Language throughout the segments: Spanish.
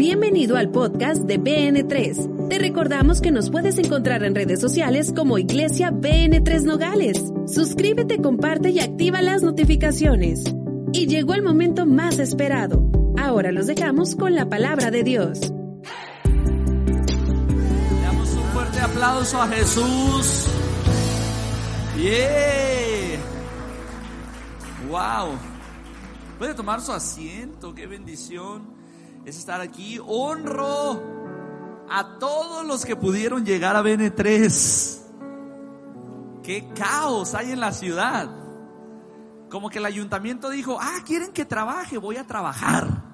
Bienvenido al podcast de BN3. Te recordamos que nos puedes encontrar en redes sociales como Iglesia BN3 Nogales. Suscríbete, comparte y activa las notificaciones. Y llegó el momento más esperado. Ahora los dejamos con la palabra de Dios. Damos un fuerte aplauso a Jesús. Yeah. Wow. Puede tomar su asiento, qué bendición es estar aquí. Honro a todos los que pudieron llegar a BN3. Qué caos hay en la ciudad. Como que el ayuntamiento dijo, ah, quieren que trabaje, voy a trabajar.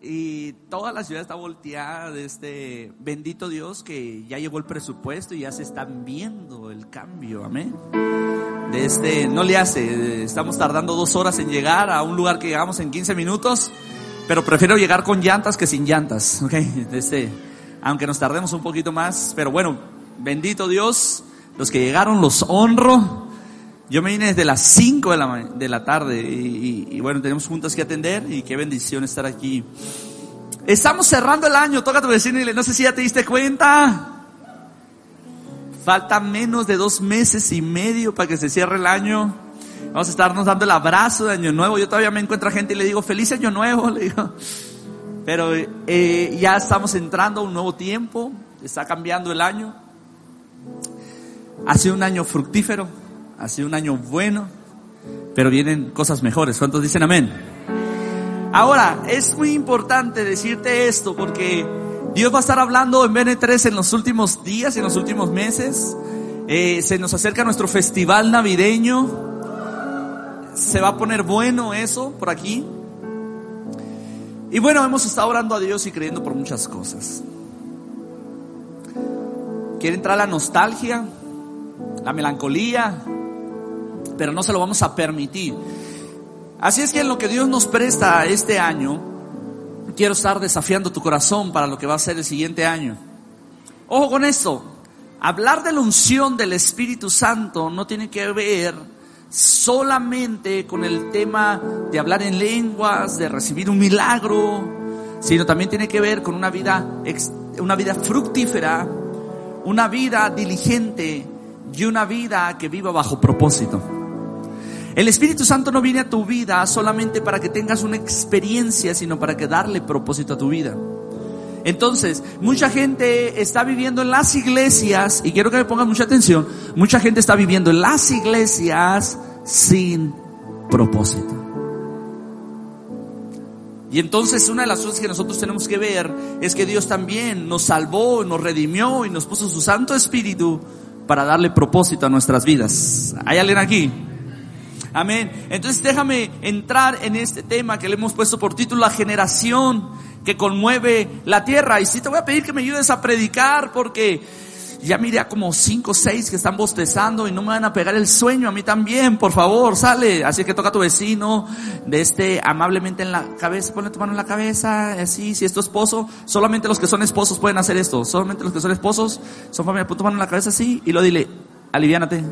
Y toda la ciudad está volteada de este bendito Dios que ya llegó el presupuesto y ya se están viendo el cambio, amén. De este, no le hace, estamos tardando dos horas en llegar a un lugar que llegamos en 15 minutos, pero prefiero llegar con llantas que sin llantas, ok. Este, aunque nos tardemos un poquito más, pero bueno, bendito Dios, los que llegaron los honro. Yo me vine desde las 5 de la, de la tarde y, y, y, bueno, tenemos juntas que atender y qué bendición estar aquí. Estamos cerrando el año, toca tu vecino y dile, no sé si ya te diste cuenta. Falta menos de dos meses y medio para que se cierre el año. Vamos a estarnos dando el abrazo de Año Nuevo. Yo todavía me encuentro a gente y le digo, feliz Año Nuevo, le digo. Pero eh, ya estamos entrando a un nuevo tiempo, está cambiando el año. Ha sido un año fructífero ha sido un año bueno, pero vienen cosas mejores. ¿Cuántos dicen amén? Ahora, es muy importante decirte esto porque Dios va a estar hablando en BN3 en los últimos días, en los últimos meses. Eh, se nos acerca nuestro festival navideño. Se va a poner bueno eso por aquí. Y bueno, hemos estado orando a Dios y creyendo por muchas cosas. Quiere entrar la nostalgia, la melancolía, pero no se lo vamos a permitir. Así es que en lo que Dios nos presta este año, quiero estar desafiando tu corazón para lo que va a ser el siguiente año. Ojo con esto, hablar de la unción del Espíritu Santo no tiene que ver solamente con el tema de hablar en lenguas, de recibir un milagro, sino también tiene que ver con una vida, una vida fructífera, una vida diligente y una vida que viva bajo propósito. El Espíritu Santo no viene a tu vida solamente para que tengas una experiencia, sino para que darle propósito a tu vida. Entonces, mucha gente está viviendo en las iglesias, y quiero que me pongan mucha atención, mucha gente está viviendo en las iglesias sin propósito. Y entonces una de las cosas que nosotros tenemos que ver es que Dios también nos salvó, nos redimió y nos puso su Santo Espíritu para darle propósito a nuestras vidas. ¿Hay alguien aquí? Amén. Entonces déjame entrar en este tema que le hemos puesto por título La generación que conmueve la tierra. Y sí te voy a pedir que me ayudes a predicar porque ya miré a como cinco o seis que están bostezando y no me van a pegar el sueño a mí también, por favor, sale. Así que toca a tu vecino de este amablemente en la cabeza, ponle tu mano en la cabeza, así, si es tu esposo, solamente los que son esposos pueden hacer esto, solamente los que son esposos, son familia, pon tu mano en la cabeza así y lo dile, aliviánate.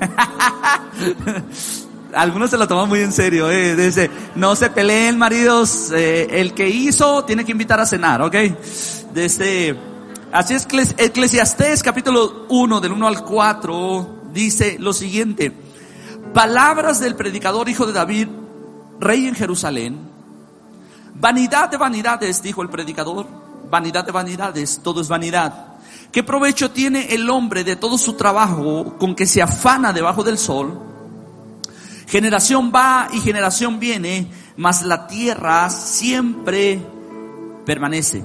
Algunos se lo toman muy en serio, eh. Dice, no se peleen maridos, eh, el que hizo tiene que invitar a cenar, ¿ok? Desde, así es Eclesiastés capítulo 1 del 1 al 4 dice lo siguiente, palabras del predicador hijo de David, rey en Jerusalén, vanidad de vanidades, dijo el predicador, vanidad de vanidades, todo es vanidad. ¿Qué provecho tiene el hombre de todo su trabajo con que se afana debajo del sol? Generación va y generación viene, mas la tierra siempre permanece.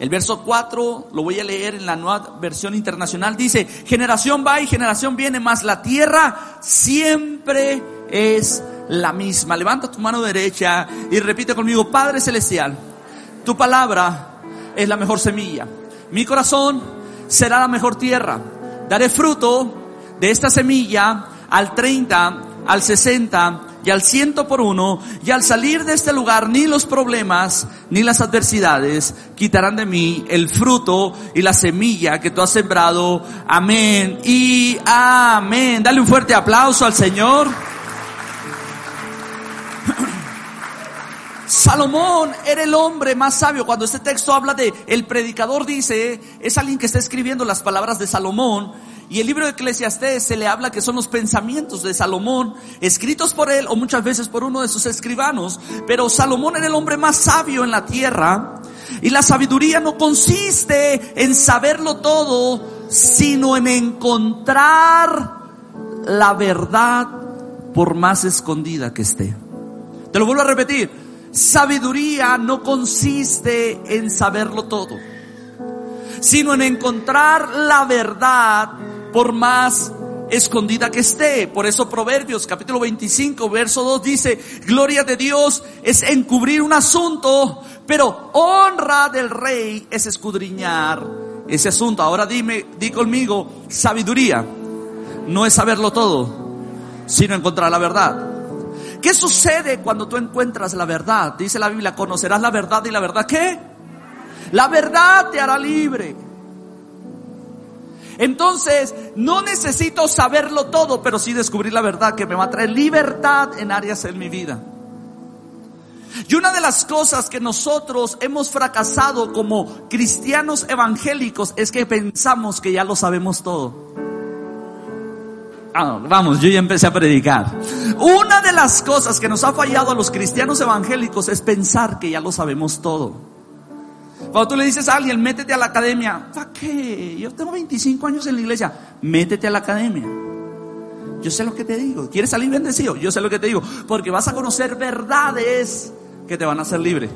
El verso 4 lo voy a leer en la nueva versión internacional. Dice, generación va y generación viene, mas la tierra siempre es la misma. Levanta tu mano derecha y repite conmigo, Padre Celestial, tu palabra es la mejor semilla. Mi corazón será la mejor tierra. Daré fruto de esta semilla al 30, al 60 y al ciento por uno, y al salir de este lugar ni los problemas ni las adversidades quitarán de mí el fruto y la semilla que tú has sembrado. Amén y amén. Dale un fuerte aplauso al Señor. Salomón era el hombre más sabio. Cuando este texto habla de el predicador dice, es alguien que está escribiendo las palabras de Salomón. Y el libro de Eclesiastés se le habla que son los pensamientos de Salomón, escritos por él o muchas veces por uno de sus escribanos. Pero Salomón era el hombre más sabio en la tierra. Y la sabiduría no consiste en saberlo todo, sino en encontrar la verdad por más escondida que esté. Te lo vuelvo a repetir. Sabiduría no consiste en saberlo todo, sino en encontrar la verdad por más escondida que esté. Por eso Proverbios capítulo 25 verso 2 dice, gloria de Dios es encubrir un asunto, pero honra del rey es escudriñar ese asunto. Ahora dime, di conmigo, sabiduría no es saberlo todo, sino encontrar la verdad. ¿Qué sucede cuando tú encuentras la verdad? Dice la Biblia, conocerás la verdad y la verdad qué? La verdad te hará libre. Entonces, no necesito saberlo todo, pero sí descubrir la verdad que me va a traer libertad en áreas en mi vida. Y una de las cosas que nosotros hemos fracasado como cristianos evangélicos es que pensamos que ya lo sabemos todo. Ah, vamos, yo ya empecé a predicar. Una de las cosas que nos ha fallado a los cristianos evangélicos es pensar que ya lo sabemos todo. Cuando tú le dices a alguien, métete a la academia, ¿para qué? Yo tengo 25 años en la iglesia, métete a la academia. Yo sé lo que te digo. ¿Quieres salir bendecido? Yo sé lo que te digo. Porque vas a conocer verdades que te van a hacer libre.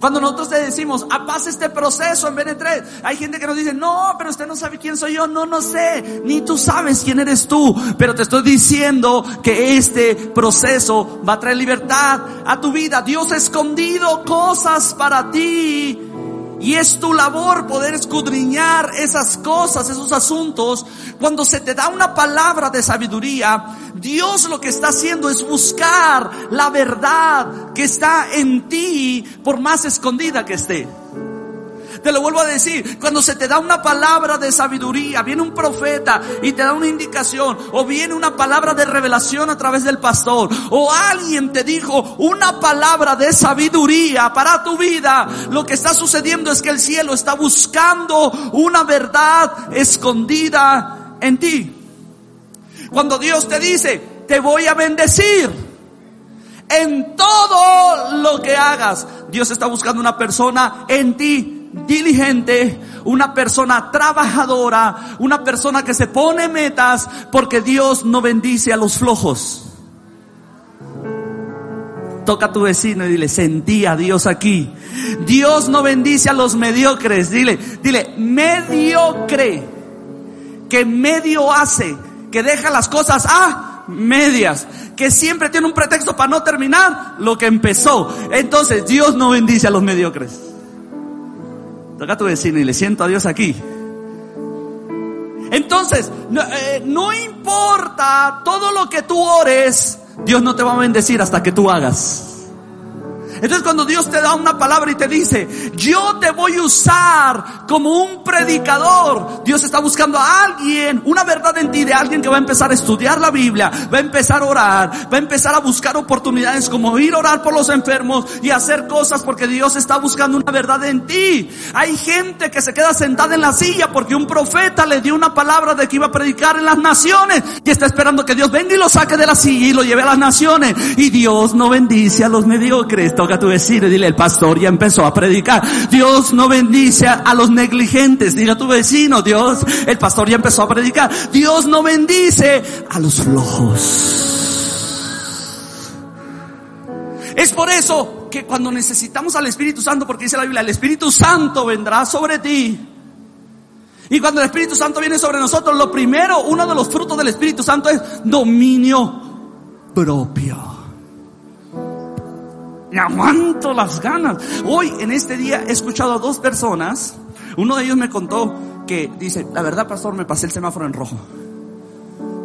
Cuando nosotros te decimos, ah, pasa este proceso en BN3, hay gente que nos dice, no, pero usted no sabe quién soy yo, no, no sé, ni tú sabes quién eres tú, pero te estoy diciendo que este proceso va a traer libertad a tu vida. Dios ha escondido cosas para ti y es tu labor poder escudriñar esas cosas, esos asuntos. Cuando se te da una palabra de sabiduría, Dios lo que está haciendo es buscar la verdad que está en ti, por más escondida que esté. Te lo vuelvo a decir, cuando se te da una palabra de sabiduría, viene un profeta y te da una indicación, o viene una palabra de revelación a través del pastor, o alguien te dijo una palabra de sabiduría para tu vida, lo que está sucediendo es que el cielo está buscando una verdad escondida en ti. Cuando Dios te dice, te voy a bendecir. En todo lo que hagas, Dios está buscando una persona en ti diligente, una persona trabajadora, una persona que se pone metas porque Dios no bendice a los flojos. Toca a tu vecino y dile, sentí a Dios aquí. Dios no bendice a los mediocres. Dile, dile, mediocre. Que medio hace. Que deja las cosas a medias. Que siempre tiene un pretexto para no terminar lo que empezó. Entonces Dios no bendice a los mediocres. A tu vecino y le siento a Dios aquí. Entonces, eh, no importa todo lo que tú ores, Dios no te va a bendecir hasta que tú hagas. Entonces cuando Dios te da una palabra y te dice, yo te voy a usar como un predicador, Dios está buscando a alguien, una verdad en ti de alguien que va a empezar a estudiar la Biblia, va a empezar a orar, va a empezar a buscar oportunidades como ir a orar por los enfermos y hacer cosas porque Dios está buscando una verdad en ti. Hay gente que se queda sentada en la silla porque un profeta le dio una palabra de que iba a predicar en las naciones y está esperando que Dios venga y lo saque de la silla y lo lleve a las naciones. Y Dios no bendice a los mediocres a tu y dile, el pastor ya empezó a predicar. Dios no bendice a los negligentes. Dile a tu vecino, Dios, el pastor ya empezó a predicar. Dios no bendice a los flojos. Es por eso que cuando necesitamos al Espíritu Santo, porque dice la Biblia, el Espíritu Santo vendrá sobre ti. Y cuando el Espíritu Santo viene sobre nosotros, lo primero, uno de los frutos del Espíritu Santo es dominio propio. Me aguanto las ganas. Hoy, en este día, he escuchado a dos personas. Uno de ellos me contó que dice, la verdad, pastor, me pasé el semáforo en rojo.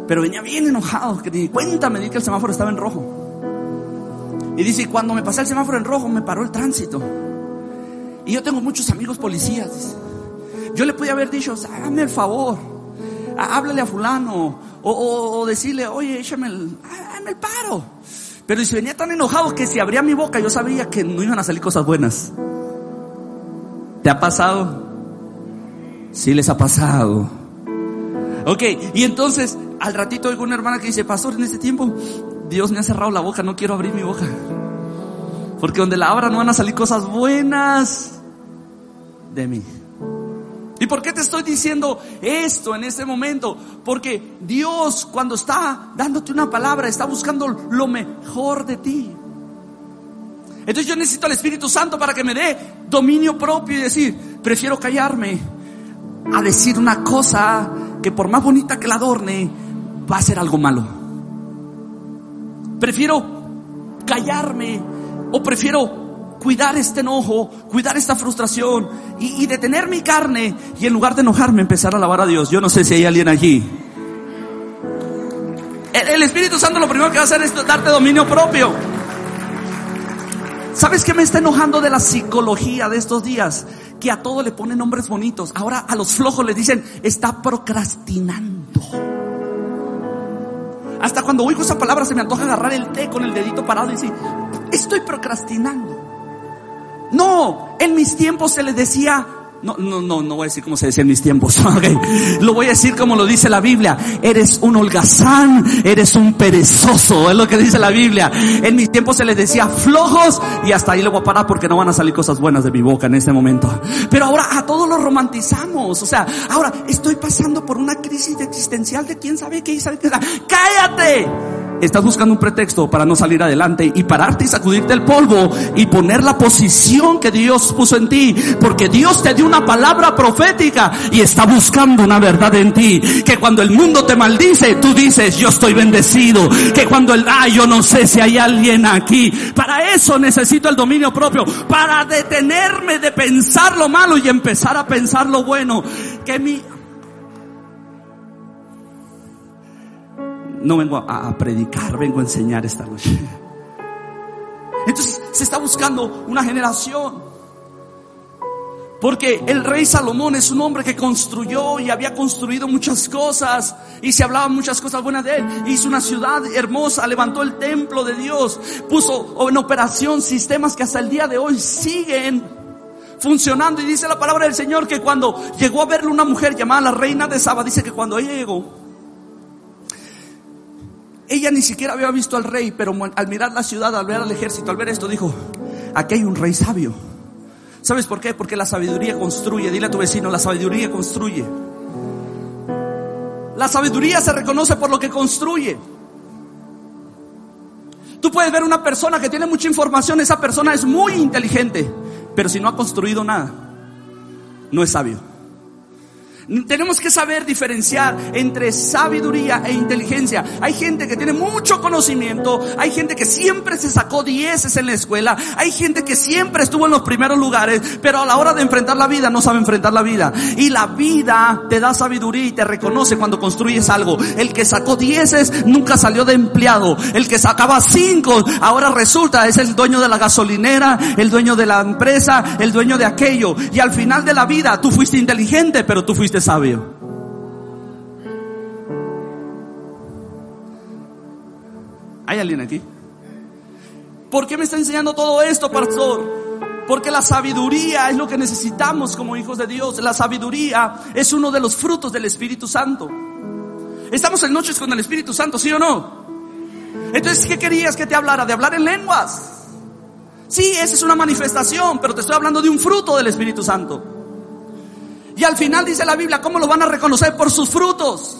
Pero venía bien enojado, que ni cuenta me di que el semáforo estaba en rojo. Y dice, cuando me pasé el semáforo en rojo, me paró el tránsito. Y yo tengo muchos amigos policías. Yo le podía haber dicho, hágame el favor, háblale a fulano, o, decirle, oye, échame el, hágame el paro. Pero si venía tan enojado que si abría mi boca yo sabía que no iban a salir cosas buenas. ¿Te ha pasado? Sí les ha pasado. Ok, y entonces al ratito oigo una hermana que dice, pastor, en este tiempo Dios me ha cerrado la boca, no quiero abrir mi boca. Porque donde la abra no van a salir cosas buenas de mí. ¿Y por qué te estoy diciendo esto en este momento? Porque Dios cuando está dándote una palabra está buscando lo mejor de ti. Entonces yo necesito al Espíritu Santo para que me dé dominio propio y decir, prefiero callarme a decir una cosa que por más bonita que la adorne, va a ser algo malo. Prefiero callarme o prefiero cuidar este enojo, cuidar esta frustración y, detener mi carne y en lugar de enojarme empezar a alabar a Dios. Yo no sé si hay alguien allí. El, el Espíritu Santo lo primero que va a hacer es darte dominio propio. ¿Sabes qué me está enojando de la psicología de estos días? Que a todo le ponen nombres bonitos. Ahora a los flojos le dicen, está procrastinando. Hasta cuando oigo esa palabra se me antoja agarrar el té con el dedito parado y decir, estoy procrastinando. No, en mis tiempos se le decía no, no, no, no voy a decir como se decía en mis tiempos. Lo voy a decir como lo dice la Biblia. Eres un holgazán, eres un perezoso, es lo que dice la Biblia. En mis tiempos se les decía flojos y hasta ahí le voy a parar porque no van a salir cosas buenas de mi boca en este momento. Pero ahora a todos lo romantizamos. O sea, ahora estoy pasando por una crisis existencial de quién sabe qué, sabe qué. Cállate estás buscando un pretexto para no salir adelante y pararte y sacudirte el polvo y poner la posición que Dios puso en ti, porque Dios te dio una palabra profética y está buscando una verdad en ti, que cuando el mundo te maldice, tú dices, yo estoy bendecido, que cuando el, ah, yo no sé si hay alguien aquí, para eso necesito el dominio propio, para detenerme de pensar lo malo y empezar a pensar lo bueno, que mi no vengo a, predicar, vengo a enseñar esta noche. Entonces se está buscando una generación. Porque el rey Salomón es un hombre que construyó y había construido muchas cosas y se hablaban muchas cosas buenas de él. Hizo una ciudad hermosa, levantó el templo de Dios, puso en operación sistemas que hasta el día de hoy siguen funcionando. Y dice la palabra del Señor que cuando llegó a verle una mujer llamada la reina de Saba, dice que cuando llegó, ella ni siquiera había visto al rey, pero al mirar la ciudad, al ver al ejército, al ver esto, dijo, aquí hay un rey sabio. ¿Sabes por qué? Porque la sabiduría construye. Dile a tu vecino, la sabiduría construye. La sabiduría se reconoce por lo que construye. Tú puedes ver una persona que tiene mucha información, esa persona es muy inteligente, pero si no ha construido nada, no es sabio. Tenemos que saber diferenciar entre sabiduría e inteligencia. Hay gente que tiene mucho conocimiento, hay gente que siempre se sacó dieces en la escuela, hay gente que siempre estuvo en los primeros lugares, pero a la hora de enfrentar la vida no sabe enfrentar la vida. Y la vida te da sabiduría y te reconoce cuando construyes algo. El que sacó dieces nunca salió de empleado. El que sacaba cinco ahora resulta es el dueño de la gasolinera, el dueño de la empresa, el dueño de aquello. Y al final de la vida tú fuiste inteligente, pero tú fuiste sabio. ¿Hay alguien aquí? ¿Por qué me está enseñando todo esto, pastor? Porque la sabiduría es lo que necesitamos como hijos de Dios. La sabiduría es uno de los frutos del Espíritu Santo. Estamos en noches con el Espíritu Santo, ¿sí o no? Entonces, ¿qué querías que te hablara? De hablar en lenguas. Sí, esa es una manifestación, pero te estoy hablando de un fruto del Espíritu Santo. Y al final dice la Biblia, ¿cómo lo van a reconocer? Por sus frutos.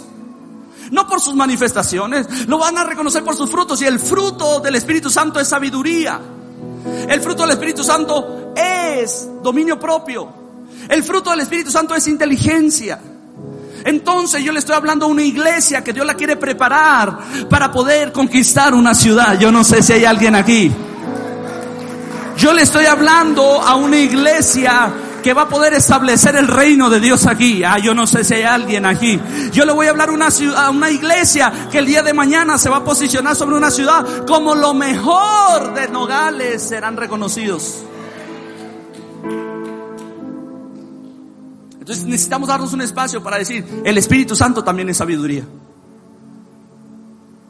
No por sus manifestaciones, lo van a reconocer por sus frutos. Y el fruto del Espíritu Santo es sabiduría. El fruto del Espíritu Santo es dominio propio. El fruto del Espíritu Santo es inteligencia. Entonces yo le estoy hablando a una iglesia que Dios la quiere preparar para poder conquistar una ciudad. Yo no sé si hay alguien aquí. Yo le estoy hablando a una iglesia que va a poder establecer el reino de Dios aquí. Ah, yo no sé si hay alguien aquí. Yo le voy a hablar a una, ciudad, a una iglesia que el día de mañana se va a posicionar sobre una ciudad como lo mejor de Nogales serán reconocidos. Entonces necesitamos darnos un espacio para decir, el Espíritu Santo también es sabiduría.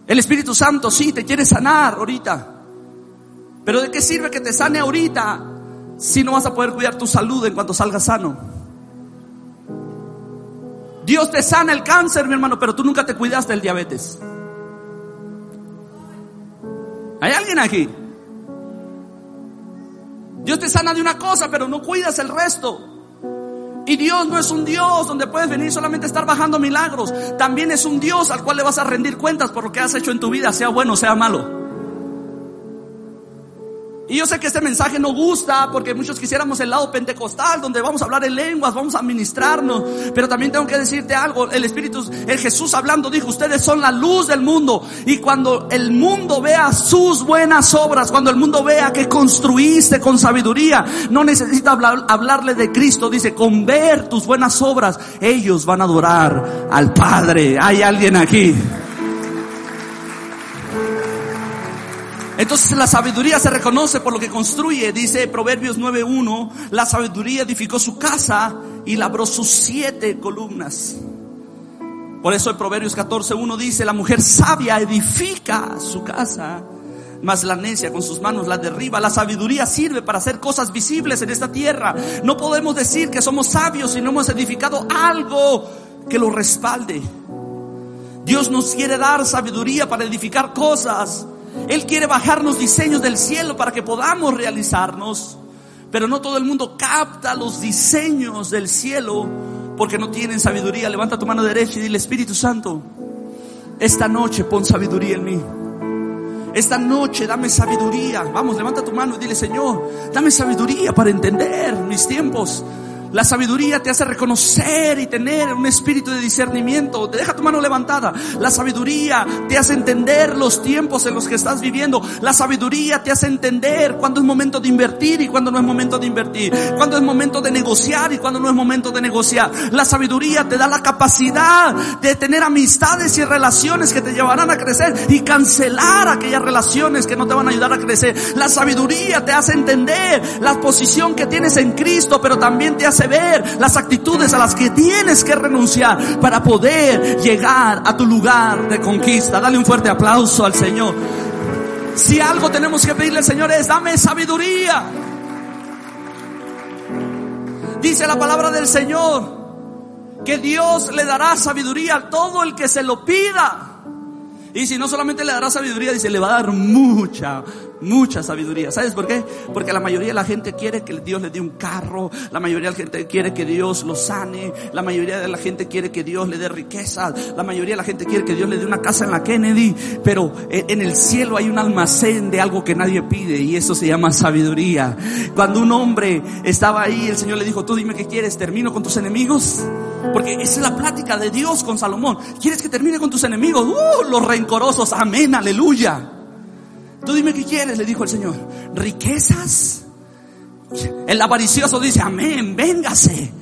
El Espíritu Santo sí te quiere sanar ahorita. Pero ¿de qué sirve que te sane ahorita si no vas a poder cuidar tu salud en cuanto salgas sano? Dios te sana el cáncer, mi hermano, pero tú nunca te cuidaste del diabetes. ¿Hay alguien aquí? Dios te sana de una cosa, pero no cuidas el resto. Y Dios no es un Dios donde puedes venir solamente a estar bajando milagros. También es un Dios al cual le vas a rendir cuentas por lo que has hecho en tu vida, sea bueno o sea malo. Y yo sé que este mensaje no gusta porque muchos quisiéramos el lado pentecostal donde vamos a hablar en lenguas, vamos a ministrarnos. Pero también tengo que decirte algo. El Espíritu, el Jesús hablando dijo, ustedes son la luz del mundo. Y cuando el mundo vea sus buenas obras, cuando el mundo vea que construiste con sabiduría, no necesita hablarle de Cristo. Dice, con ver tus buenas obras, ellos van a adorar al Padre. Hay alguien aquí. Entonces la sabiduría se reconoce por lo que construye. Dice Proverbios 9.1, la sabiduría edificó su casa y labró sus siete columnas. Por eso en Proverbios 14.1 dice, la mujer sabia edifica su casa, mas la necia con sus manos la derriba. La sabiduría sirve para hacer cosas visibles en esta tierra. No podemos decir que somos sabios si no hemos edificado algo que lo respalde. Dios nos quiere dar sabiduría para edificar cosas él quiere bajarnos diseños del cielo para que podamos realizarnos. Pero no todo el mundo capta los diseños del cielo porque no tienen sabiduría. Levanta tu mano derecha y dile, Espíritu Santo, esta noche pon sabiduría en mí. Esta noche dame sabiduría. Vamos, levanta tu mano y dile, Señor, dame sabiduría para entender mis tiempos. La sabiduría te hace reconocer y tener un espíritu de discernimiento. Te deja tu mano levantada. La sabiduría te hace entender los tiempos en los que estás viviendo. La sabiduría te hace entender cuándo es momento de invertir y cuándo no es momento de invertir. Cuándo es momento de negociar y cuándo no es momento de negociar. La sabiduría te da la capacidad de tener amistades y relaciones que te llevarán a crecer y cancelar aquellas relaciones que no te van a ayudar a crecer. La sabiduría te hace entender la posición que tienes en Cristo, pero también te hace ver las actitudes a las que tienes que renunciar para poder llegar a tu lugar de conquista. Dale un fuerte aplauso al Señor. Si algo tenemos que pedirle Señor es, dame sabiduría. Dice la palabra del Señor que Dios le dará sabiduría a todo el que se lo pida. Y si no solamente le dará sabiduría, dice, le va a dar mucha, mucha sabiduría. ¿Sabes por qué? Porque la mayoría de la gente quiere que Dios le dé un carro, la mayoría de la gente quiere que Dios lo sane, la mayoría de la gente quiere que Dios le dé riquezas, la mayoría de la gente quiere que Dios le dé una casa en la Kennedy, pero en el cielo hay un almacén de algo que nadie pide y eso se llama sabiduría. Cuando un hombre estaba ahí, el Señor le dijo, tú dime qué quieres, termino con tus enemigos. Porque esa es la plática de Dios con Salomón. ¿Quieres que termine con tus enemigos? Uh, los rencorosos. Amén, aleluya. Tú dime qué quieres, le dijo el Señor. ¿Riquezas? El avaricioso dice, amén, véngase.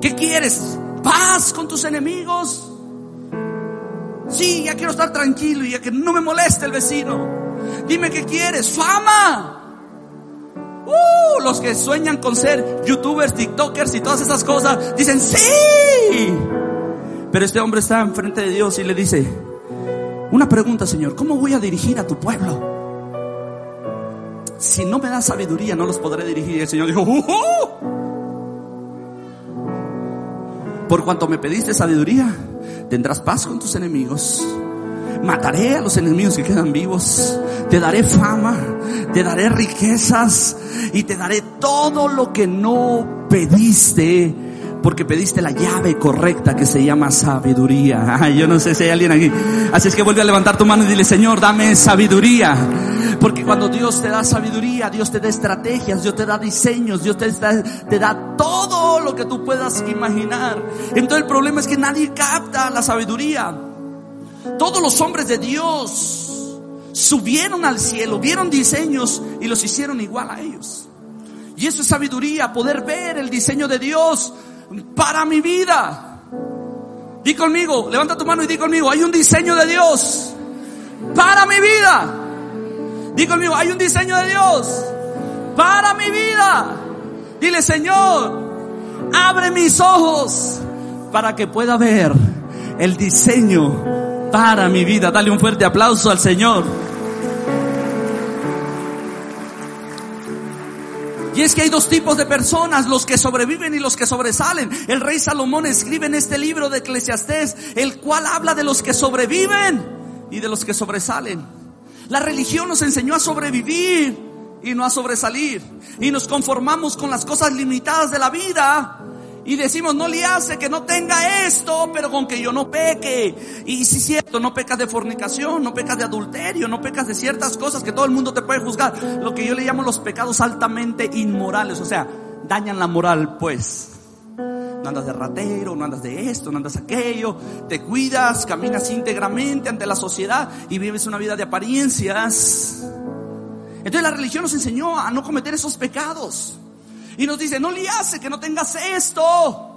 ¿Qué quieres? ¿Paz con tus enemigos? Sí, ya quiero estar tranquilo y ya que no me moleste el vecino. Dime qué quieres. Fama. Uh, los que sueñan con ser youtubers, tiktokers y todas esas cosas, dicen sí. Pero este hombre está enfrente de Dios y le dice, una pregunta, Señor, ¿cómo voy a dirigir a tu pueblo? Si no me das sabiduría, no los podré dirigir. Y el Señor dijo, uh, uh". por cuanto me pediste sabiduría, tendrás paz con tus enemigos mataré a los enemigos que quedan vivos, te daré fama, te daré riquezas y te daré todo lo que no pediste porque pediste la llave correcta que se llama sabiduría. Ay, yo no sé si hay alguien aquí. Así es que vuelve a levantar tu mano y dile, Señor, dame sabiduría. Porque cuando Dios te da sabiduría, Dios te da estrategias, Dios te da diseños, Dios te da, te da todo lo que tú puedas imaginar. Entonces el problema es que nadie capta la sabiduría. Todos los hombres de Dios subieron al cielo, vieron diseños y los hicieron igual a ellos. Y eso es sabiduría, poder ver el diseño de Dios para mi vida. Di conmigo, levanta tu mano y di conmigo, hay un diseño de Dios para mi vida. Di conmigo, hay un diseño de Dios para mi vida. Dile, Señor, abre mis ojos para que pueda ver el diseño para mi vida. Dale un fuerte aplauso al Señor. Y es que hay dos tipos de personas, los que sobreviven y los que sobresalen. El rey Salomón escribe en este libro de Eclesiastés, el cual habla de los que sobreviven y de los que sobresalen. La religión nos enseñó a sobrevivir y no a sobresalir. Y nos conformamos con las cosas limitadas de la vida y decimos, no le hace que no tenga esto, pero con que yo no peque. Y si es cierto, no pecas de fornicación, no pecas de adulterio, no pecas de ciertas cosas que todo el mundo te puede juzgar. Lo que yo le llamo los pecados altamente inmorales, o sea, dañan la moral, pues. No andas de ratero, no andas de esto, no andas aquello, te cuidas, caminas íntegramente ante la sociedad y vives una vida de apariencias. Entonces la religión nos enseñó a no cometer esos pecados. Y nos dice, no le hace que no tengas esto.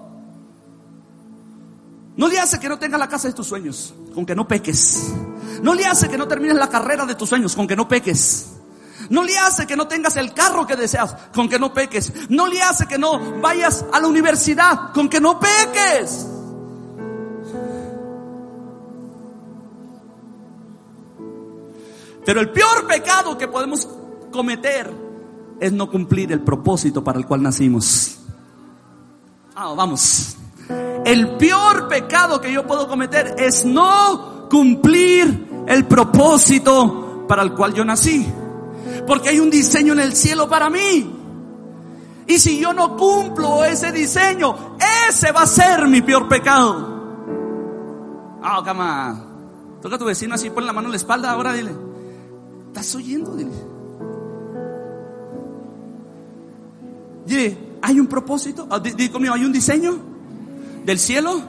No le hace que no tengas la casa de tus sueños, con que no peques. No le hace que no termines la carrera de tus sueños, con que no peques. No le hace que no tengas el carro que deseas, con que no peques. No le hace que no vayas a la universidad, con que no peques. Pero el peor pecado que podemos cometer es no cumplir el propósito para el cual nacimos. Ah, vamos. El peor pecado que yo puedo cometer es no cumplir el propósito para el cual yo nací. Porque hay un diseño en el cielo para mí. Y si yo no cumplo ese diseño, ese va a ser mi peor pecado. Ah, cama. Toca a tu vecino así, pon la mano en la espalda ahora, dile. ¿Estás oyendo? Dile. ¿Hay un propósito? Ah, Dile conmigo, ¿hay un diseño del cielo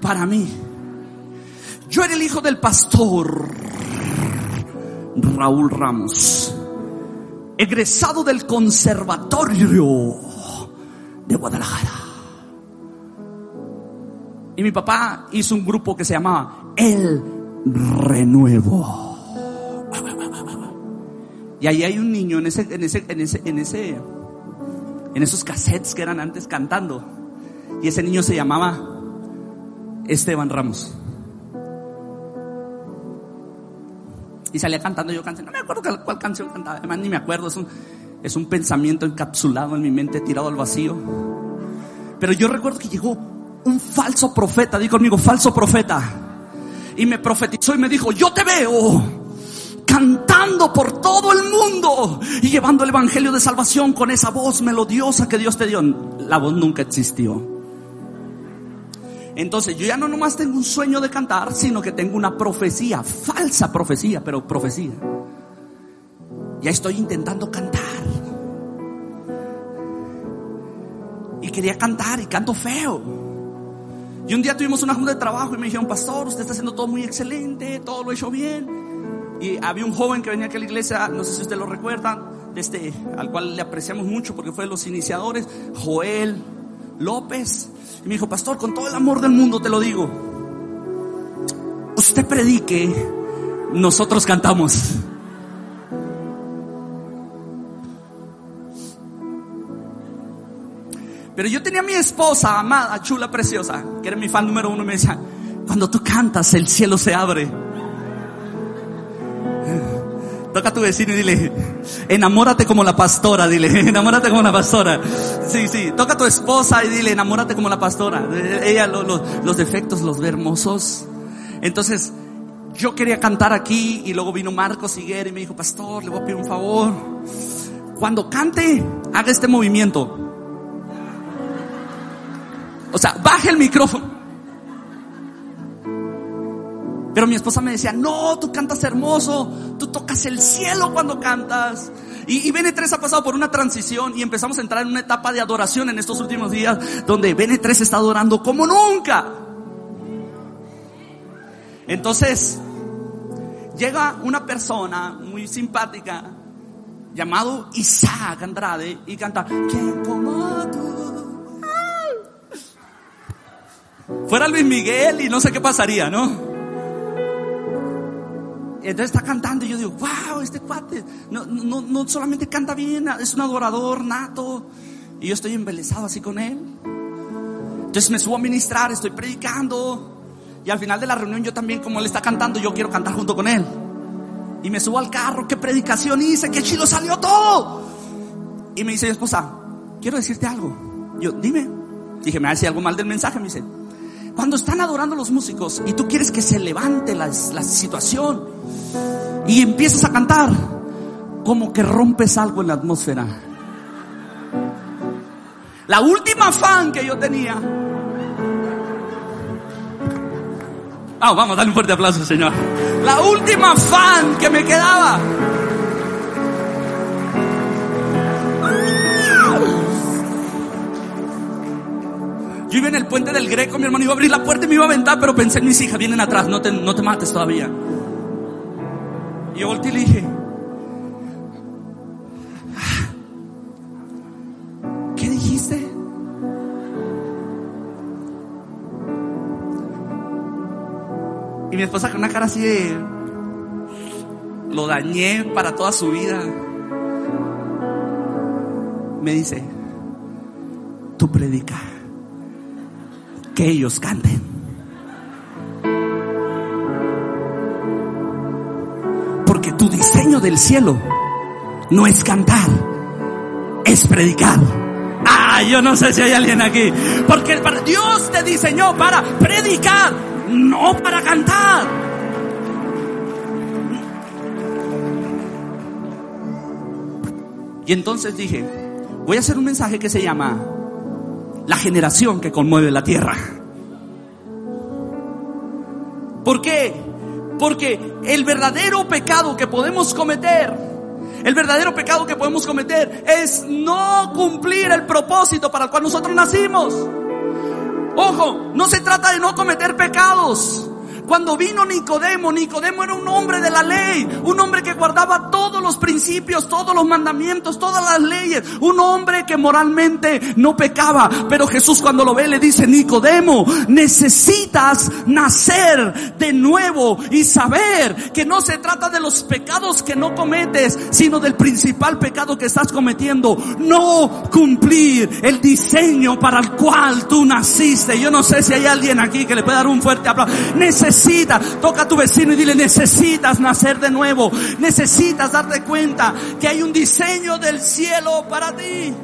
para mí? Yo era el hijo del pastor Raúl Ramos, egresado del conservatorio de Guadalajara. Y mi papá hizo un grupo que se llamaba El Renuevo. Y ahí hay un niño en ese, en ese, en ese, en esos cassettes que eran antes cantando. Y ese niño se llamaba Esteban Ramos. Y salía cantando yo canción. No me acuerdo cuál, canción cantaba. Además ni me acuerdo. Es un, es un pensamiento encapsulado en mi mente, tirado al vacío. Pero yo recuerdo que llegó un falso profeta. Di conmigo, falso profeta. Y me profetizó y me dijo, yo te veo cantando por todo el mundo y llevando el evangelio de salvación con esa voz melodiosa que Dios te dio. La voz nunca existió. Entonces yo ya no nomás tengo un sueño de cantar, sino que tengo una profecía, falsa profecía, pero profecía. Ya estoy intentando cantar. Y quería cantar y canto feo. Y un día tuvimos una junta de trabajo y me dijeron, pastor, usted está haciendo todo muy excelente, todo lo ha hecho bien. Y había un joven que venía aquí a la iglesia, no sé si usted lo recuerda, este, al cual le apreciamos mucho porque fue de los iniciadores, Joel López. Y me dijo, pastor, con todo el amor del mundo te lo digo. Usted predique, nosotros cantamos. Pero yo tenía a mi esposa, amada, chula, preciosa, que era mi fan número uno, y me decía, cuando tú cantas, el cielo se abre. Toca a tu vecino y dile, enamórate como la pastora, dile, enamórate como la pastora. Sí, sí, toca a tu esposa y dile, enamórate como la pastora. Ella los defectos los ve hermosos. Entonces, yo quería cantar aquí y luego vino Marcos Higuera y me dijo, pastor, le voy a pedir un favor. Cuando cante, haga este movimiento. baje el micrófono. Pero mi esposa me decía, no, tú cantas hermoso, tú tocas el cielo cuando cantas. Y, y BN3 ha pasado por una transición y empezamos a entrar en una etapa de adoración en estos últimos días donde BN3 está adorando como nunca. Entonces, llega una persona muy simpática llamado Isaac Andrade y canta. Fuera Luis Miguel y no sé qué pasaría, ¿no? Entonces está cantando y yo digo, wow, este cuate no, no, no solamente canta bien, es un adorador nato. Y yo estoy embelesado así con él. Entonces me subo a ministrar, estoy predicando. Y al final de la reunión yo también, como él está cantando, yo quiero cantar junto con él. Y me subo al carro, qué predicación hice, qué chido salió todo. Y me dice mi esposa, quiero decirte algo. Yo, dime. Dije, me hace algo mal del mensaje. Me dice, cuando están adorando los músicos y tú quieres que se levante la, la situación y empiezas a cantar, como que rompes algo en la atmósfera. La última fan que yo tenía. Ah, vamos, dale un fuerte aplauso, Señor. La última fan que me quedaba. Yo iba en el puente del Greco, mi hermano iba a abrir la puerta y me iba a aventar, pero pensé en mis hijas, vienen atrás, no te, no te mates todavía. Y yo volteé y le dije, ¿qué dijiste? Y mi esposa con una cara así de, lo dañé para toda su vida. Me dice, tú predica, que ellos canten. Porque tu diseño del cielo no es cantar, es predicar. Ah, yo no sé si hay alguien aquí. Porque Dios te diseñó para predicar, no para cantar. Y entonces dije, voy a hacer un mensaje que se llama La generación que conmueve la tierra. ¿Por qué? Porque el verdadero pecado que podemos cometer, el verdadero pecado que podemos cometer es no cumplir el propósito para el cual nosotros nacimos. Ojo, no se trata de no cometer pecados. Cuando vino Nicodemo, Nicodemo era un hombre de la ley, un hombre que guardaba todos los principios, todos los mandamientos, todas las leyes, un hombre que moralmente no pecaba. Pero Jesús cuando lo ve le dice, Nicodemo, necesitas nacer de nuevo y saber que no se trata de los pecados que no cometes, sino del principal pecado que estás cometiendo, no cumplir el diseño para el cual tú naciste. Yo no sé si hay alguien aquí que le pueda dar un fuerte aplauso. Toca a tu vecino y dile, necesitas nacer de nuevo. Necesitas darte cuenta que hay un diseño del cielo para ti.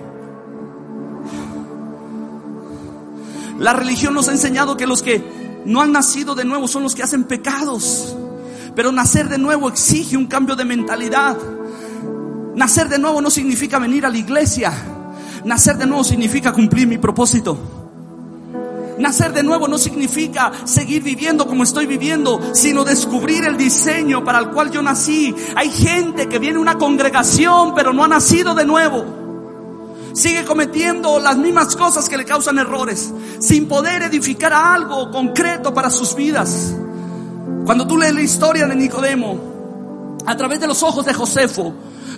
La religión nos ha enseñado que los que no han nacido de nuevo son los que hacen pecados. Pero nacer de nuevo exige un cambio de mentalidad. Nacer de nuevo no significa venir a la iglesia. Nacer de nuevo significa cumplir mi propósito. Nacer de nuevo no significa seguir viviendo como estoy viviendo, sino descubrir el diseño para el cual yo nací. Hay gente que viene a una congregación pero no ha nacido de nuevo. Sigue cometiendo las mismas cosas que le causan errores, sin poder edificar algo concreto para sus vidas. Cuando tú lees la historia de Nicodemo, a través de los ojos de Josefo,